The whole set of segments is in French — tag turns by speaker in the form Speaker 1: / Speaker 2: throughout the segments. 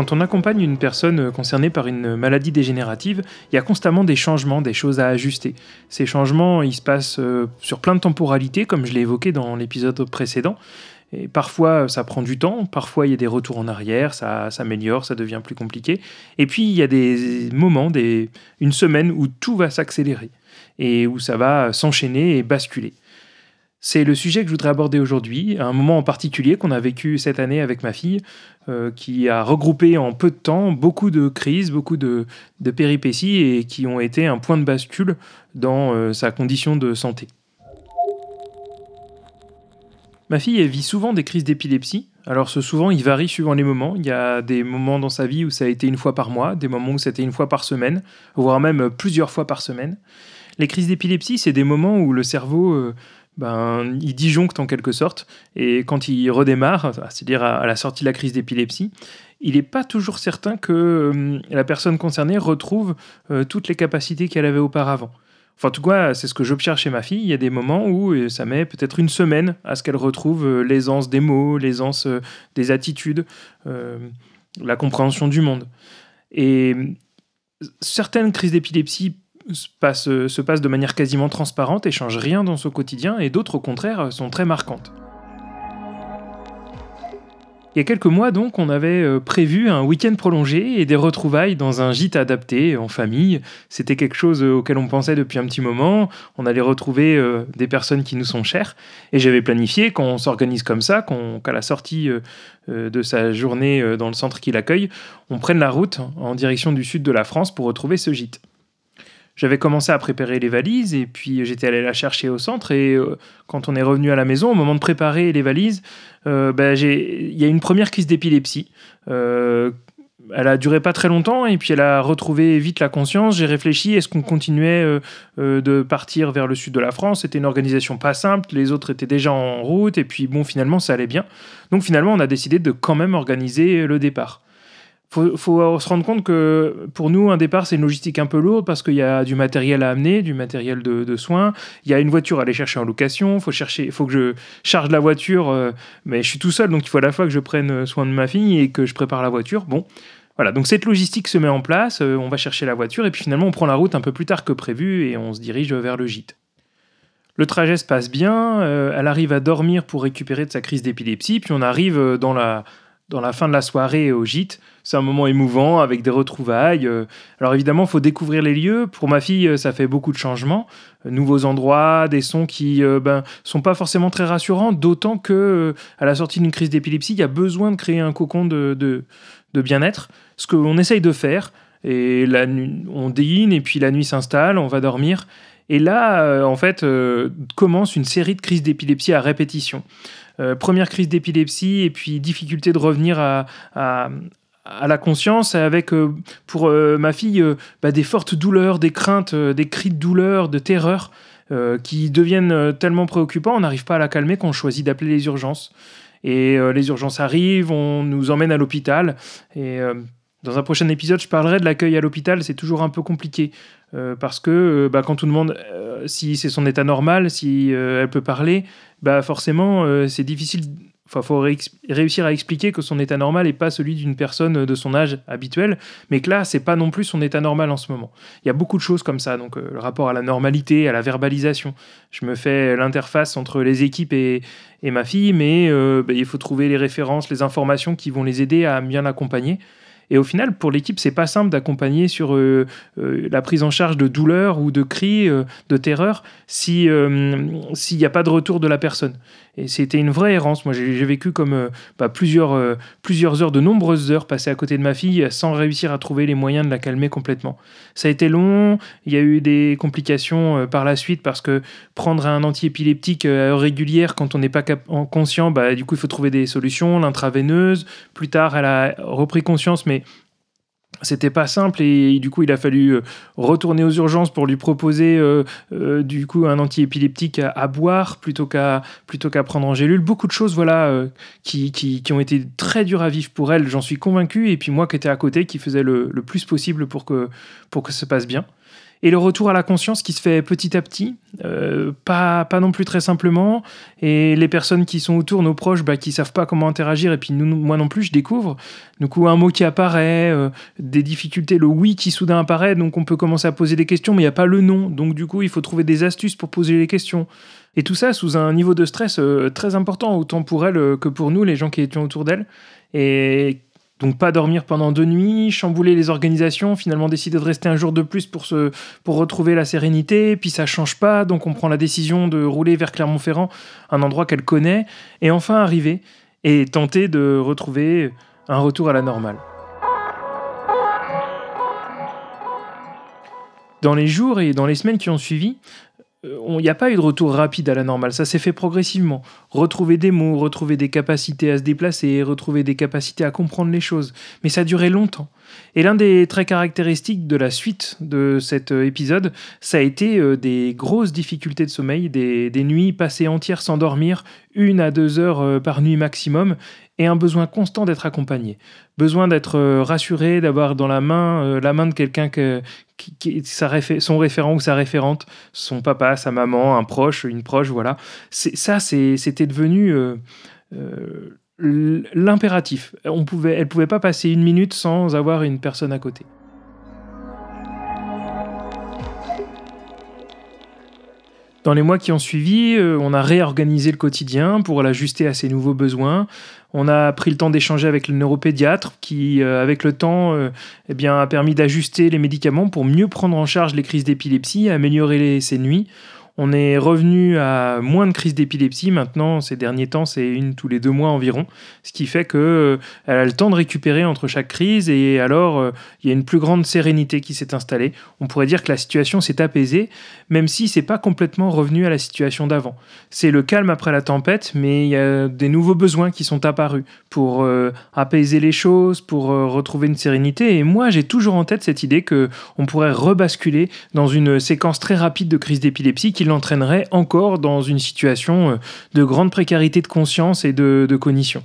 Speaker 1: Quand on accompagne une personne concernée par une maladie dégénérative, il y a constamment des changements, des choses à ajuster. Ces changements, ils se passent euh, sur plein de temporalités, comme je l'ai évoqué dans l'épisode précédent. Et parfois, ça prend du temps, parfois, il y a des retours en arrière, ça s'améliore, ça devient plus compliqué. Et puis, il y a des moments, des, une semaine où tout va s'accélérer et où ça va s'enchaîner et basculer. C'est le sujet que je voudrais aborder aujourd'hui, un moment en particulier qu'on a vécu cette année avec ma fille, euh, qui a regroupé en peu de temps beaucoup de crises, beaucoup de, péripéties et qui ont été un point de bascule dans euh, sa condition de santé. Ma fille vit souvent des crises d'épilepsie. Alors ce souvent, il varie suivant les moments. Il y a des moments dans sa vie où ça a été une fois par mois, des moments où c'était une fois par semaine, voire même plusieurs fois par semaine. Les crises d'épilepsie, c'est des moments où le cerveau euh, ben, il disjoncte en quelque sorte. Et quand il redémarre, c'est-à-dire à la sortie de la crise d'épilepsie, il n'est pas toujours certain que euh, la personne concernée retrouve euh, toutes les capacités qu'elle avait auparavant. Enfin, en tout cas, c'est ce que j'observe chez ma fille. Il y a des moments où euh, ça met peut-être une semaine à ce qu'elle retrouve l'aisance des mots, l'aisance des attitudes, la compréhension du monde. Et certaines crises d'épilepsie euh, se passe de manière quasiment transparente et change rien dans son quotidien, et d'autres au contraire sont très marquantes. Il y a quelques mois donc, on avait euh, prévu un week-end prolongé et des retrouvailles dans un gîte adapté en famille. C'était quelque chose euh, auquel on pensait depuis un petit moment. On allait retrouver des personnes qui nous sont chères. Et j'avais planifié qu'on s'organise comme ça, qu'à la sortie de sa journée dans le centre qui l'accueille, on prenne la route en direction du sud de la France pour retrouver ce gîte j'avais commencé à préparer les valises et puis j'étais allé la chercher au centre et euh, quand on est revenu à la maison, au moment de préparer les valises, euh, ben, il y a une première crise d'épilepsie. Euh, elle a duré pas très longtemps et puis elle a retrouvé vite la conscience. J'ai réfléchi, est-ce qu'on continuait de partir vers le sud de la France? C'était une organisation pas simple, les autres étaient déjà en route et puis bon, finalement ça allait bien. Donc finalement on a décidé de quand même organiser le départ faut, faut se rendre compte que pour nous, un départ, c'est une logistique un peu lourde parce qu'il y a du matériel à amener, du matériel de, soins. Il y a une voiture à aller chercher en location. Faut, faut que je charge la voiture, euh, mais je suis tout seul, donc il faut à la fois que je prenne soin de ma fille et que je prépare la voiture. Bon, voilà, donc cette logistique se met en place. Euh, on va chercher la voiture et puis finalement, on prend la route un peu plus tard que prévu et on se dirige vers le gîte. Le trajet se passe bien, euh, elle arrive à dormir pour récupérer de sa crise d'épilepsie, puis on arrive dans la, dans la fin de la soirée au gîte. C'est un moment émouvant avec des retrouvailles. Euh. Alors évidemment, il faut découvrir les lieux. Pour ma fille, euh, ça fait beaucoup de changements. Euh, nouveaux endroits, des sons qui ben, sont pas forcément très rassurants, d'autant que à la sortie d'une crise d'épilepsie, il y a besoin de créer un cocon de, de, bien-être. Ce qu'on essaye de faire. Et la on dîne et puis la nuit s'installe, on va dormir. Et là, en fait, commence une série de crises d'épilepsie à répétition. Euh, première crise d'épilepsie et puis difficulté de revenir à, la conscience avec euh, pour euh, ma fille bah, des fortes douleurs, des craintes, des cris de douleur, de terreur qui deviennent tellement préoccupants, on n'arrive pas à la calmer qu'on choisit d'appeler les urgences. Et les urgences arrivent, on nous emmène à l'hôpital et dans un prochain épisode, je parlerai de l'accueil à l'hôpital. C'est toujours un peu compliqué euh, parce que euh, bah, quand on demande euh, si c'est son état normal, si elle peut parler, bah forcément c'est difficile. Enfin, faut réussir à expliquer que son état normal n'est pas celui d'une personne de son âge habituel, mais que là, c'est pas non plus son état normal en ce moment. Il y a beaucoup de choses comme ça, donc le rapport à la normalité, à la verbalisation. Je me fais l'interface entre les équipes et, et ma fille, mais bah, il faut trouver les références, les informations qui vont les aider à bien l'accompagner. Et au final, pour l'équipe, c'est pas simple d'accompagner sur euh, euh, la prise en charge de douleur ou de cris, euh, de terreur, si s'il n'y a pas de retour de la personne. C'était une vraie errance. Moi, j'ai vécu comme bah, plusieurs, plusieurs heures, de nombreuses heures passées à côté de ma fille sans réussir à trouver les moyens de la calmer complètement. Ça a été long. Il y a eu des complications par la suite parce que prendre un antiépileptique à heure régulière quand on n'est pas conscient, bah, du coup, il faut trouver des solutions. L'intraveineuse. Plus tard, elle a repris conscience, mais c'était pas simple et du coup il a fallu euh, retourner aux urgences pour lui proposer euh, euh, du coup un antiépileptique à, à boire plutôt qu'à plutôt qu'à prendre en gélule. Beaucoup de choses voilà qui, qui, ont été très dures à vivre pour elle j'en suis convaincu. Et puis moi qui étais à côté qui faisait le, le plus possible pour que pour que ça se passe bien et le retour à la conscience qui se fait petit à petit, euh, pas, pas non plus très simplement, et les personnes qui sont autour, nos proches, bah, qui savent pas comment interagir, et puis moi non plus, je découvre. Du coup, un mot qui apparaît, euh, des difficultés, le oui qui soudain apparaît, donc on peut commencer à poser des questions, mais il n'y a pas le non, donc du coup, il faut trouver des astuces pour poser les questions. Et tout ça sous un niveau de stress euh, très important, autant pour elle que pour nous, les gens qui étaient autour d'elle. Et donc pas dormir pendant deux nuits, chambouler les organisations, finalement décider de rester un jour de plus pour, retrouver la sérénité, puis ça change pas, donc on prend la décision de rouler vers Clermont-Ferrand, un endroit qu'elle connaît, et enfin arriver et tenter de retrouver un retour à la normale. Dans les jours et dans les semaines qui ont suivi, il n'y a pas eu de retour rapide à la normale, ça s'est fait progressivement. Retrouver des mots, retrouver des capacités à se déplacer, retrouver des capacités à comprendre les choses. Mais ça a duré longtemps. Et l'un des traits caractéristiques de la suite de cet euh, épisode, ça a été euh, des grosses difficultés de sommeil, des, nuits passées entières sans dormir, une à deux heures par nuit maximum, et un besoin constant d'être accompagné. Besoin d'être rassuré, d'avoir dans la main la main de quelqu'un que, qui, son référent ou sa référente, son papa, sa maman, un proche, une proche, voilà. Ça, c'était devenu euh, euh, l'impératif. On pouvait, elle pouvait pas passer une minute sans avoir une personne à côté. Dans les mois qui ont suivi, euh, on a réorganisé le quotidien pour l'ajuster à ses nouveaux besoins. On a pris le temps d'échanger avec le neuropédiatre qui, euh, avec le temps, euh, eh a permis d'ajuster les médicaments pour mieux prendre en charge les crises d'épilepsie, améliorer ses nuits. On est revenu à moins de crises d'épilepsie. Maintenant, ces derniers temps, c'est une tous les deux mois environ. Ce qui fait qu'elle euh, a le temps de récupérer entre chaque crise et alors euh, il y a une plus grande sérénité qui s'est installée. On pourrait dire que la situation s'est apaisée, même si c'est pas complètement revenu à la situation d'avant. C'est le calme après la tempête, mais il y a des nouveaux besoins qui sont apparus pour euh, apaiser les choses, pour retrouver une sérénité. Et moi, j'ai toujours en tête cette idée que on pourrait rebasculer dans une séquence très rapide de crise d'épilepsie qui l'entraînerait encore dans une situation euh, de grande précarité de conscience et de, cognition.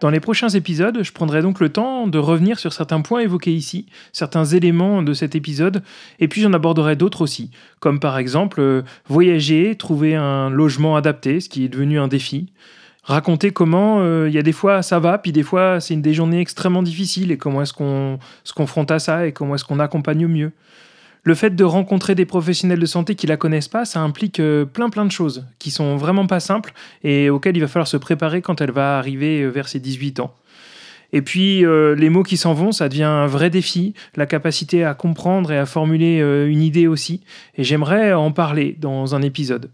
Speaker 1: Dans les prochains épisodes, je prendrai donc le temps de revenir sur certains points évoqués ici, certains éléments de cet épisode, et puis j'en aborderai d'autres aussi, comme par exemple euh, voyager, trouver un logement adapté, ce qui est devenu un défi, raconter comment euh, il y a des fois ça va, puis des fois c'est une des journées extrêmement difficiles, et comment est-ce qu'on se confronte à ça, et comment est-ce qu'on accompagne au mieux le fait de rencontrer des professionnels de santé qui la connaissent pas, ça implique euh, plein plein de choses qui sont vraiment pas simples et auxquelles il va falloir se préparer quand elle va arriver euh, vers ses 18 ans. Et puis euh, les mots qui s'en vont, ça devient un vrai défi, la capacité à comprendre et à formuler une idée aussi. Et j'aimerais en parler dans un épisode.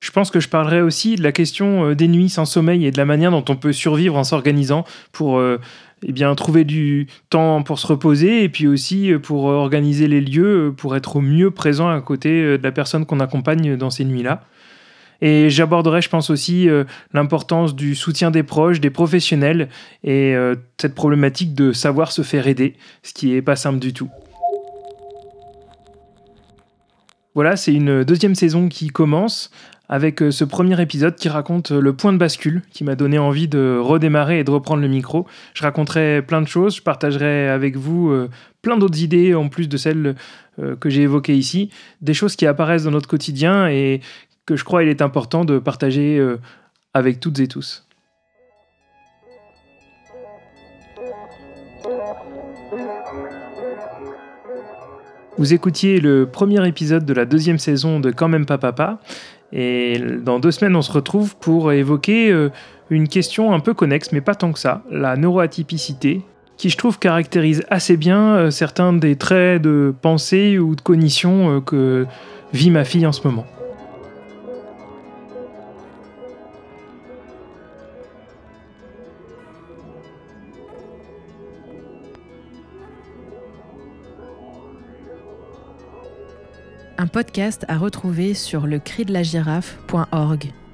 Speaker 1: Je pense que je parlerai aussi de la question des nuits sans sommeil et de la manière dont on peut survivre en s'organisant pour eh bien, trouver du temps pour se reposer et puis aussi euh, pour organiser les lieux, euh, pour être au mieux présent à côté euh, de la personne qu'on accompagne dans ces nuits-là. Et j'aborderai, je pense aussi, l'importance du soutien des proches, des professionnels et cette problématique de savoir se faire aider, ce qui n'est pas simple du tout. Voilà, c'est une deuxième saison qui commence avec euh, ce premier épisode qui raconte euh, le point de bascule, qui m'a donné envie de redémarrer et de reprendre le micro. Je raconterai plein de choses, je partagerai avec vous euh, plein d'autres idées en plus de celles que j'ai évoquées ici, des choses qui apparaissent dans notre quotidien et que je crois il est important de partager avec toutes et tous. Vous écoutiez le premier épisode de la deuxième saison de Quand même pas papa. Et dans deux semaines, on se retrouve pour évoquer euh, une question un peu connexe, mais pas tant que ça, la neuroatypicité, qui je trouve caractérise assez bien euh, certains des traits de pensée ou de cognition euh, que vit ma fille en ce moment.
Speaker 2: Un podcast à retrouver sur le.